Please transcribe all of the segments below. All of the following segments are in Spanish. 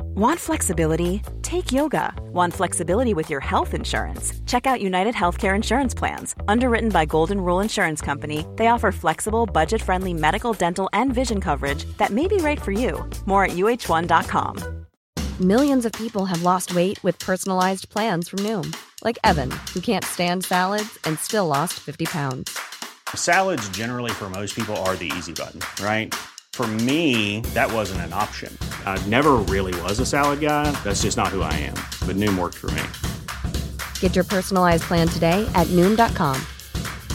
Want flexibility? Take yoga. Want flexibility with your health insurance? Check out United Healthcare Insurance Plans. Underwritten by Golden Rule Insurance Company, they offer flexible, budget friendly medical, dental, and vision coverage that may be right for you. More at uh1.com. Millions of people have lost weight with personalized plans from Noom, like Evan, who can't stand salads and still lost 50 pounds. Salads, generally, for most people, are the easy button, right? For me, that wasn't an option. I never really was a salad guy. That's just not who I am. But Noom worked for me. Get your personalized plan today at Noom.com.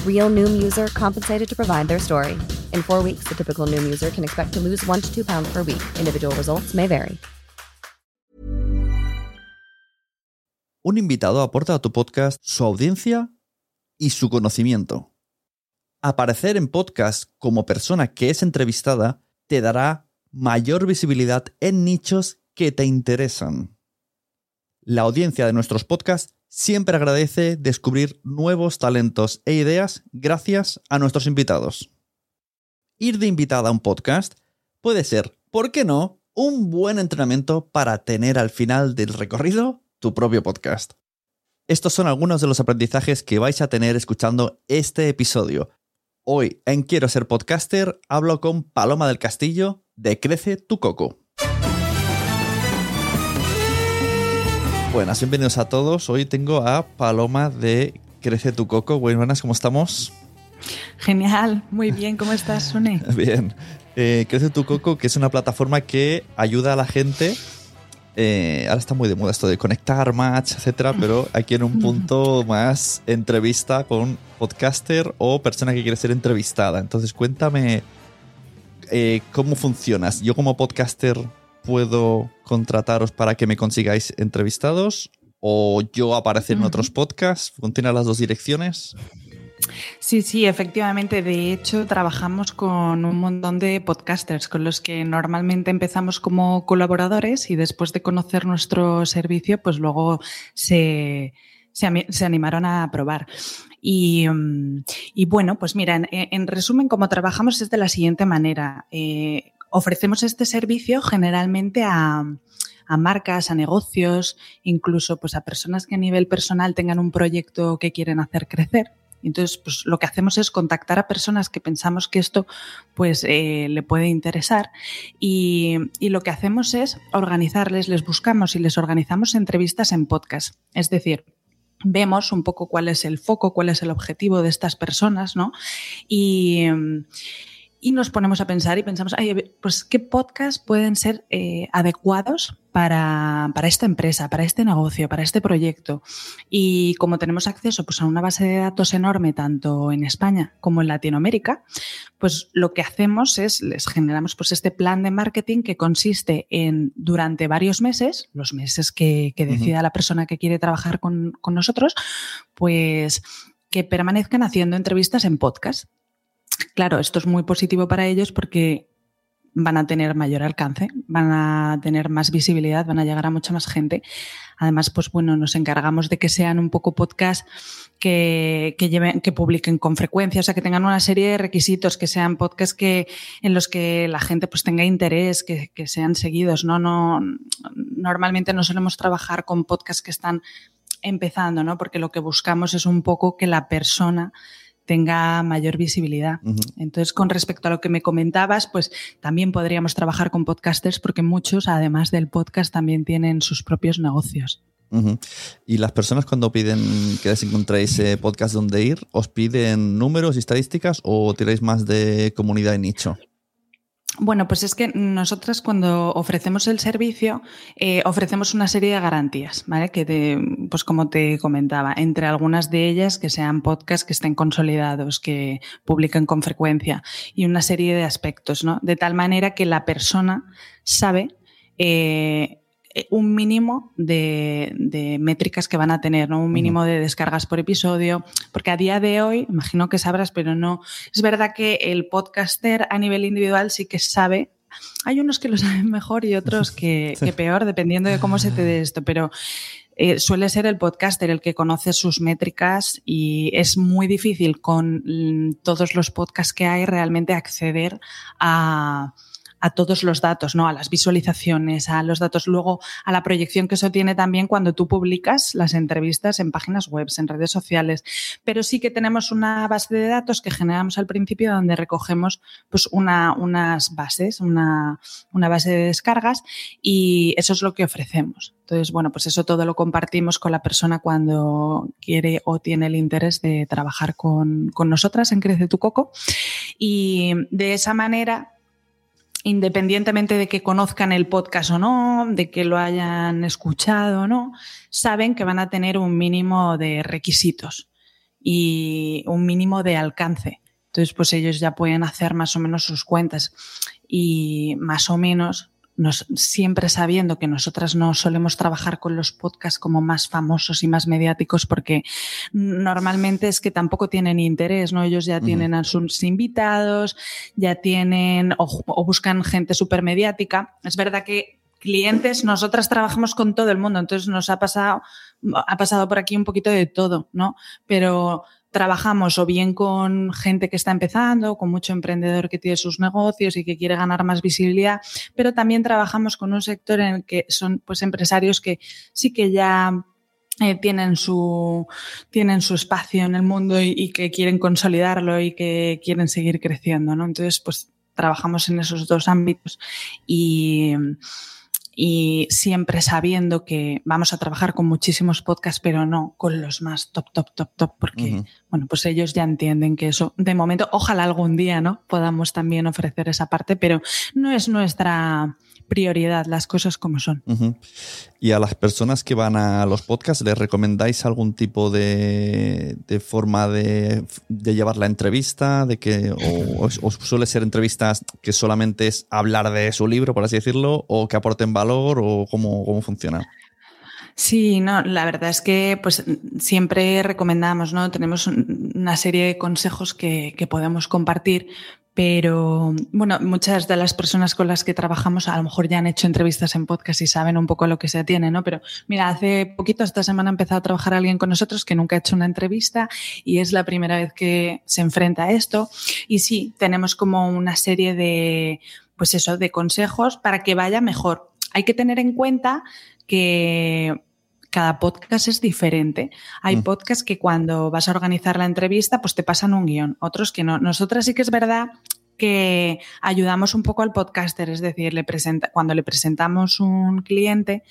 Real Noom user compensated to provide their story. In four weeks, the typical Noom user can expect to lose one to two pounds per week. Individual results may vary. Un invitado aporta a tu podcast su audiencia y su conocimiento. Aparecer en podcast como persona que es entrevistada te dará mayor visibilidad en nichos que te interesan. La audiencia de nuestros podcasts siempre agradece descubrir nuevos talentos e ideas gracias a nuestros invitados. Ir de invitada a un podcast puede ser, ¿por qué no?, un buen entrenamiento para tener al final del recorrido tu propio podcast. Estos son algunos de los aprendizajes que vais a tener escuchando este episodio. Hoy en Quiero ser podcaster hablo con Paloma del Castillo de Crece tu Coco. Buenas, bienvenidos a todos. Hoy tengo a Paloma de Crece tu Coco. Buenas, ¿cómo estamos? Genial, muy bien, ¿cómo estás, Sune? Bien. Eh, Crece tu Coco, que es una plataforma que ayuda a la gente. Eh, ahora está muy de moda esto de conectar, match, etcétera, pero aquí en un punto más entrevista con podcaster o persona que quiere ser entrevistada. Entonces, cuéntame eh, cómo funcionas. Yo, como podcaster, puedo contrataros para que me consigáis entrevistados o yo aparecer en otros podcasts. ¿Funcionan las dos direcciones? Sí, sí, efectivamente. De hecho, trabajamos con un montón de podcasters con los que normalmente empezamos como colaboradores y después de conocer nuestro servicio, pues luego se, se, animaron a probar. Y, mm, bueno, pues mira, en, en resumen, como trabajamos es de la siguiente manera. Eh, ofrecemos este servicio generalmente a, a marcas, a negocios, incluso pues a personas que a nivel personal tengan un proyecto que quieren hacer crecer. Entonces, pues lo que hacemos es contactar a personas que pensamos que esto pues eh, le puede interesar y, lo que hacemos es organizarles, les buscamos y les organizamos entrevistas en podcast. Es decir, vemos un poco cuál es el foco, cuál es el objetivo de estas personas, ¿no? Y, y nos ponemos a pensar y pensamos, "Ay, pues qué podcasts pueden ser eh, adecuados para, para esta empresa, para este negocio, para este proyecto. Y como tenemos acceso pues, a una base de datos enorme, tanto en España como en Latinoamérica, pues lo que hacemos es, les generamos pues, este plan de marketing que consiste en, durante varios meses, los meses que, que decida la persona que quiere trabajar con, con nosotros, pues que permanezcan haciendo entrevistas en podcast. Claro, esto es muy positivo para ellos porque van a tener mayor alcance, van a tener más visibilidad, van a llegar a mucha más gente. Además, pues bueno, nos encargamos de que sean un poco podcasts que, que lleven, que publiquen con frecuencia, o sea, que tengan una serie de requisitos, que sean podcasts que, en los que la gente pues tenga interés, que, que sean seguidos, ¿no? No, normalmente no solemos trabajar con podcasts que están empezando, ¿no? Porque lo que buscamos es un poco que la persona tenga mayor visibilidad. Entonces, con respecto a lo que me comentabas, pues también podríamos trabajar con podcasters porque muchos, además del podcast, también tienen sus propios negocios. Y las personas cuando piden que les encontréis eh, podcast donde ir, ¿os piden números y estadísticas o tiráis más de comunidad y nicho? Bueno, pues es que nosotras cuando ofrecemos el servicio eh, ofrecemos una serie de garantías, ¿vale? Que te, pues como te comentaba, entre algunas de ellas que sean podcasts que estén consolidados, que publiquen con frecuencia y una serie de aspectos, ¿no? De tal manera que la persona sabe eh, un mínimo de, métricas que van a tener, ¿no? Un mínimo de descargas por episodio, porque a día de hoy, imagino que sabrás, pero no, es verdad que el podcaster a nivel individual sí que sabe. Hay unos que lo saben mejor y otros que, peor, dependiendo de cómo se te dé esto, pero eh, suele ser el podcaster el que conoce sus métricas y es muy difícil con mm, todos los podcasts que hay realmente acceder a, a todos los datos, ¿no? A las visualizaciones, a los datos, luego a la proyección que eso tiene también cuando tú publicas las entrevistas en páginas web, en redes sociales. Pero sí que tenemos una base de datos que generamos al principio donde recogemos pues una, unas bases, una, una base de descargas y eso es lo que ofrecemos. Entonces, bueno, pues eso todo lo compartimos con la persona cuando quiere o tiene el interés de trabajar con, con nosotras en Crece tu Coco. Y de esa manera independientemente de que conozcan el podcast o no, de que lo hayan escuchado o no, saben que van a tener un mínimo de requisitos y un mínimo de alcance. Entonces, pues ellos ya pueden hacer más o menos sus cuentas y más o menos siempre sabiendo que nosotras no solemos trabajar con los podcasts como más famosos y más mediáticos porque normalmente es que tampoco tienen interés, ¿no? Ellos ya tienen a sus invitados, ya tienen o, buscan gente súper mediática. Es verdad que clientes, nosotras trabajamos con todo el mundo, entonces nos ha pasado, ha pasado por aquí un poquito de todo, ¿no? Pero trabajamos o bien con gente que está empezando, con mucho emprendedor que tiene sus negocios y que quiere ganar más visibilidad, pero también trabajamos con un sector en el que son pues empresarios que sí que ya eh, tienen su tienen su espacio en el mundo y, y, que quieren consolidarlo y que quieren seguir creciendo, ¿no? Entonces, pues trabajamos en esos dos ámbitos y y siempre sabiendo que vamos a trabajar con muchísimos podcasts, pero no con los más top, top, top, top, porque, bueno, pues ellos ya entienden que eso, de momento, ojalá algún día, ¿no? Podamos también ofrecer esa parte, pero no es nuestra prioridad, las cosas como son. Y a las personas que van a los podcasts, ¿les recomendáis algún tipo de, forma de, llevar la entrevista? De que, o, suele ser entrevistas que solamente es hablar de su libro, por así decirlo, o que aporten valor, o cómo, cómo funciona? Sí, no, la verdad es que pues siempre recomendamos, ¿no? Tenemos una serie de consejos que, que podemos compartir, pero bueno, muchas de las personas con las que trabajamos a lo mejor ya han hecho entrevistas en podcast y saben un poco lo que se tiene, ¿no? Pero mira, hace poquito, esta semana ha empezado a trabajar alguien con nosotros que nunca ha hecho una entrevista y es la primera vez que se enfrenta a esto. Y sí, tenemos como una serie de, pues eso, de consejos para que vaya mejor. Hay que tener en cuenta que cada podcast es diferente. Hay mm. podcasts que cuando vas a organizar la entrevista, pues te pasan un guion, otros que no. Nosotras sí que es verdad que ayudamos un poco al podcaster, es decir, le presenta, cuando le presentamos un cliente,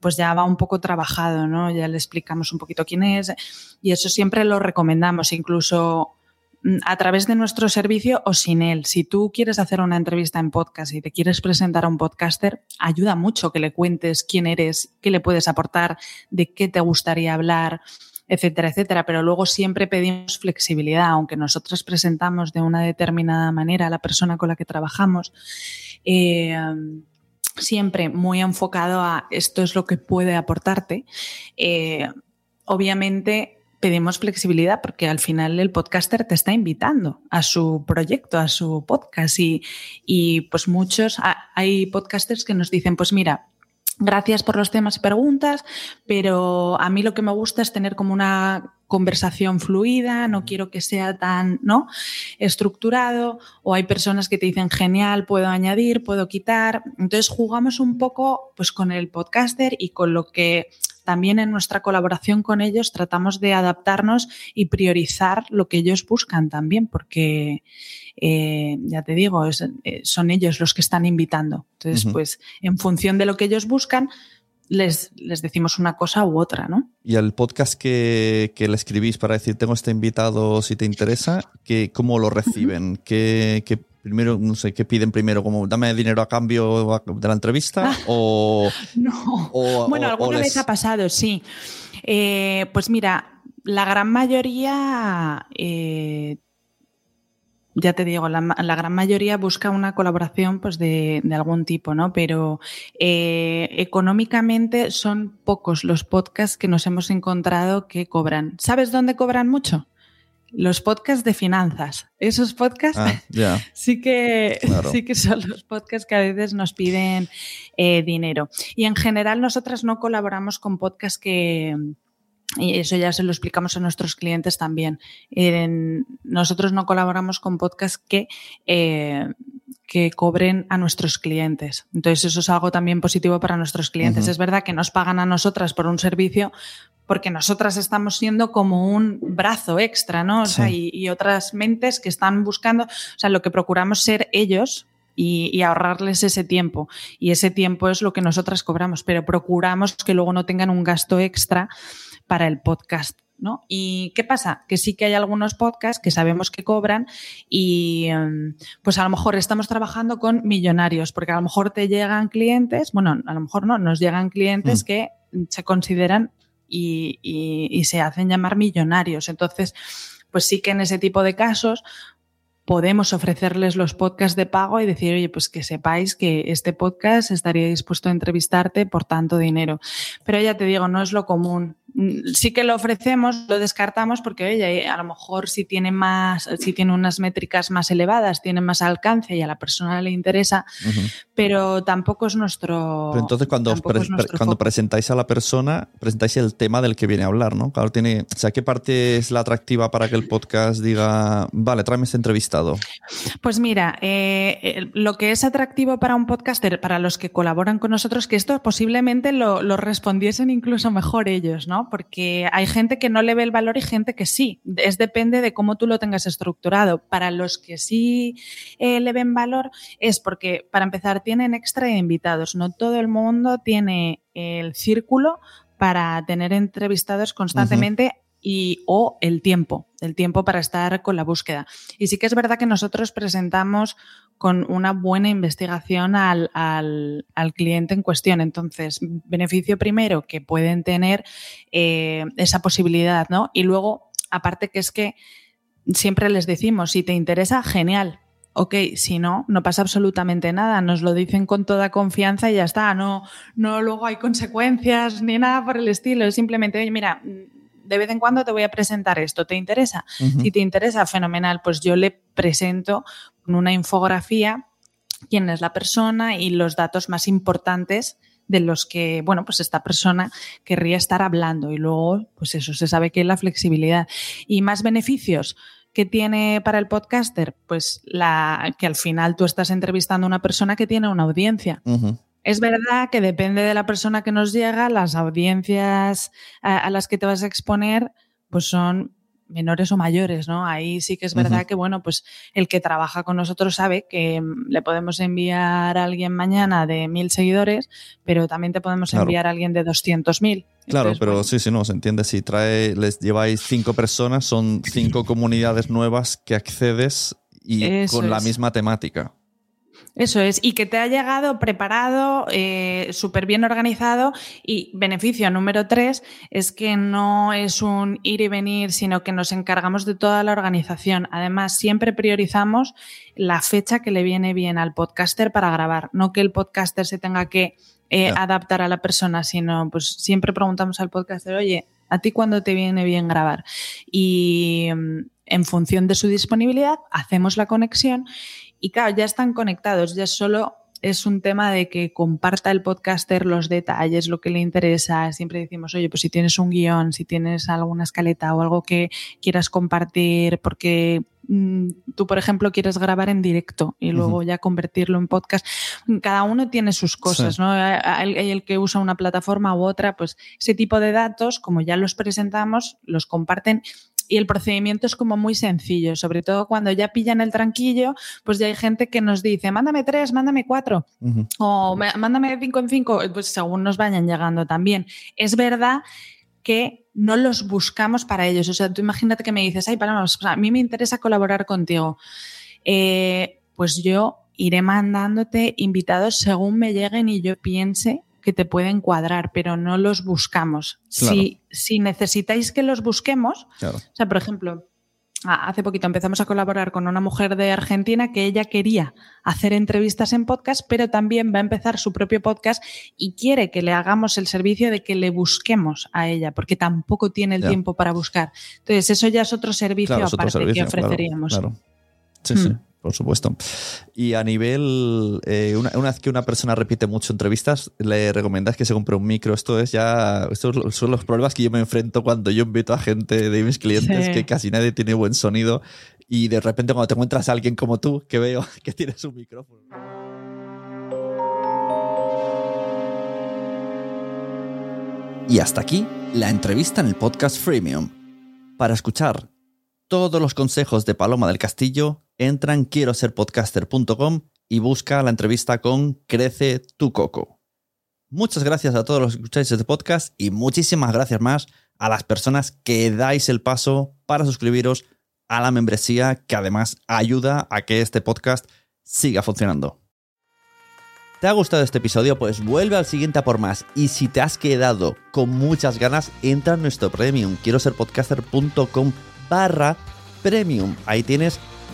pues ya va un poco trabajado, ¿no? Ya le explicamos un poquito quién es y eso siempre lo recomendamos, incluso a través de nuestro servicio o sin él. Si tú quieres hacer una entrevista en podcast y te quieres presentar a un podcaster, ayuda mucho que le cuentes quién eres, qué le puedes aportar, de qué te gustaría hablar, etcétera, etcétera. Pero luego siempre pedimos flexibilidad, aunque nosotros presentamos de una determinada manera a la persona con la que trabajamos. Eh, siempre muy enfocado a esto es lo que puede aportarte. Eh, obviamente pedimos flexibilidad porque al final el podcaster te está invitando a su proyecto, a su podcast y, y pues muchos, hay podcasters que nos dicen, pues mira, Gracias por los temas y preguntas, pero a mí lo que me gusta es tener como una conversación fluida, no quiero que sea tan, ¿no? estructurado o hay personas que te dicen genial, puedo añadir, puedo quitar. Entonces jugamos un poco pues con el podcaster y con lo que también en nuestra colaboración con ellos tratamos de adaptarnos y priorizar lo que ellos buscan también, porque eh, ya te digo, eh, son ellos los que están invitando. Entonces, pues en función de lo que ellos buscan, les, les, decimos una cosa u otra, ¿no? Y el podcast que, le escribís para decir, tengo este invitado, si te interesa, que, ¿cómo lo reciben? ¿Qué, ¿Qué, primero, no sé, ¿qué piden primero? ¿Como dame dinero a cambio de la entrevista? O, no. bueno, alguna vez ha pasado, sí. Eh, pues mira, la gran mayoría eh, ya te digo, la, gran mayoría busca una colaboración pues de, algún tipo, ¿no? Pero eh, económicamente son pocos los podcasts que nos hemos encontrado que cobran. ¿Sabes dónde cobran mucho? Los podcasts de finanzas. Esos podcasts ah, sí, que, sí que son los podcasts que a veces nos piden eh, dinero. Y en general nosotras no colaboramos con podcasts que y eso ya se lo explicamos a nuestros clientes también. nosotros no colaboramos con podcasts que, eh, que cobren a nuestros clientes. Entonces, eso es algo también positivo para nuestros clientes. Es verdad que nos pagan a nosotras por un servicio porque nosotras estamos siendo como un brazo extra, ¿no? O sea, y, otras mentes que están buscando, o sea, lo que procuramos ser ellos y, y, ahorrarles ese tiempo. Y ese tiempo es lo que nosotras cobramos, pero procuramos que luego no tengan un gasto extra para el podcast. ¿No? ¿Y qué pasa? Que sí que hay algunos podcasts que sabemos que cobran y em, pues a lo mejor estamos trabajando con millonarios, porque a lo mejor te llegan clientes, bueno, a lo mejor no, nos llegan clientes mm. que se consideran y, y se hacen llamar millonarios. Entonces, pues sí que en ese tipo de casos podemos ofrecerles los podcasts de pago y decir, oye, pues que sepáis que este podcast estaría dispuesto a entrevistarte por tanto dinero. Pero ya te digo, no es lo común. Mm, sí que lo ofrecemos, lo descartamos porque, oye, a lo mejor si tiene más, si tiene unas métricas más elevadas, tiene más alcance y a la persona le interesa, pero tampoco es nuestro. Pero entonces, cuando, cuando presentáis a la persona, presentáis el tema del que viene a hablar, ¿no? Claro, tiene. O sea, ¿qué parte es la atractiva para que el podcast diga, vale, tráeme este entrevistado? Pues mira, eh, lo que es atractivo para un podcaster, para los que colaboran con nosotros, que esto posiblemente lo, lo respondiesen incluso mejor ellos, ¿no? Porque hay gente que no le ve el valor y gente que sí. Es depende de cómo tú lo tengas estructurado. Para los que sí eh, le ven valor es porque, para empezar, tienen extra de invitados. No todo el mundo tiene el círculo para tener entrevistados constantemente y o el tiempo, el tiempo para estar con la búsqueda. Y sí que es verdad que nosotros presentamos con una buena investigación al, al, cliente en cuestión. Entonces, beneficio primero que pueden tener eh, esa posibilidad, ¿no? Y luego, aparte que es que siempre les decimos, si te interesa, genial, ok, si no, no pasa absolutamente nada, nos lo dicen con toda confianza y ya está, no, no luego hay consecuencias ni nada por el estilo, es simplemente, oye, mira, de vez en cuando te voy a presentar esto, ¿te interesa? Si te interesa, fenomenal, pues yo le presento una infografía quién es la persona y los datos más importantes de los que, bueno, pues esta persona querría estar hablando y luego, pues eso, se sabe que es la flexibilidad. Y más beneficios que tiene para el podcaster, pues la que al final tú estás entrevistando a una persona que tiene una audiencia. Es verdad que depende de la persona que nos llega, las audiencias a, las que te vas a exponer, pues son menores o mayores, ¿no? Ahí sí que es verdad que, bueno, pues el que trabaja con nosotros sabe que mm, le podemos enviar a alguien mañana de mil seguidores, pero también te podemos enviar a alguien de 200 mil. Claro, pero sí, sí, no, se entiende. Si trae, les lleváis cinco personas, son cinco comunidades nuevas que accedes y con la misma temática. Eso es, y que te ha llegado preparado, eh, súper bien organizado y beneficio número tres es que no es un ir y venir, sino que nos encargamos de toda la organización. Además, siempre priorizamos la fecha que le viene bien al podcaster para grabar, no que el podcaster se tenga que eh, adaptar a la persona, sino pues siempre preguntamos al podcaster, oye, ¿a ti cuándo te viene bien grabar? Y mm, en función de su disponibilidad, hacemos la conexión y claro, ya están conectados, ya solo es un tema de que comparta el podcaster los detalles, lo que le interesa. Siempre decimos, oye, pues si tienes un guion, si tienes alguna escaleta o algo que quieras compartir, porque mm, tú, por ejemplo, quieres grabar en directo y luego ya convertirlo en podcast. Cada uno tiene sus cosas, ¿no? Hay el que usa una plataforma u otra, pues ese tipo de datos, como ya los presentamos, los comparten y el procedimiento es como muy sencillo, sobre todo cuando ya pillan el tranquillo, pues ya hay gente que nos dice, mándame tres, mándame cuatro, o mándame cinco en cinco, pues según nos vayan llegando también. Es verdad que no los buscamos para ellos. O sea, tú imagínate que me dices, ay, para a mí me interesa colaborar contigo. Eh, pues yo iré mandándote invitados según me lleguen y yo piense que te pueden cuadrar, pero no los buscamos. Si, si, necesitáis que los busquemos, o sea, por ejemplo, hace poquito empezamos a colaborar con una mujer de Argentina que ella quería hacer entrevistas en podcast, pero también va a empezar su propio podcast y quiere que le hagamos el servicio de que le busquemos a ella, porque tampoco tiene el tiempo para buscar. Entonces, eso ya es otro servicio aparte que ofreceríamos. Sí, sí. Por supuesto. Y a nivel, eh, una, vez que una persona repite mucho entrevistas, le recomiendas que se compre un micro. Esto es ya, estos son los problemas que yo me enfrento cuando yo invito a gente de mis clientes que casi nadie tiene buen sonido y de repente cuando te encuentras a alguien como tú que veo que tienes un micrófono. Y hasta aquí la entrevista en el podcast Freemium. Para escuchar todos los consejos de Paloma del Castillo, entra en quiero ser podcaster.com y busca la entrevista con Crece tu Coco. Muchas gracias a todos los que escucháis este podcast y muchísimas gracias más a las personas que dais el paso para suscribiros a la membresía que además ayuda a que este podcast siga funcionando. ¿Te ha gustado este episodio? Pues vuelve al siguiente a por más. Y si te has quedado con muchas ganas, entra en nuestro premium. Quiero ser podcaster.com barra premium. Ahí tienes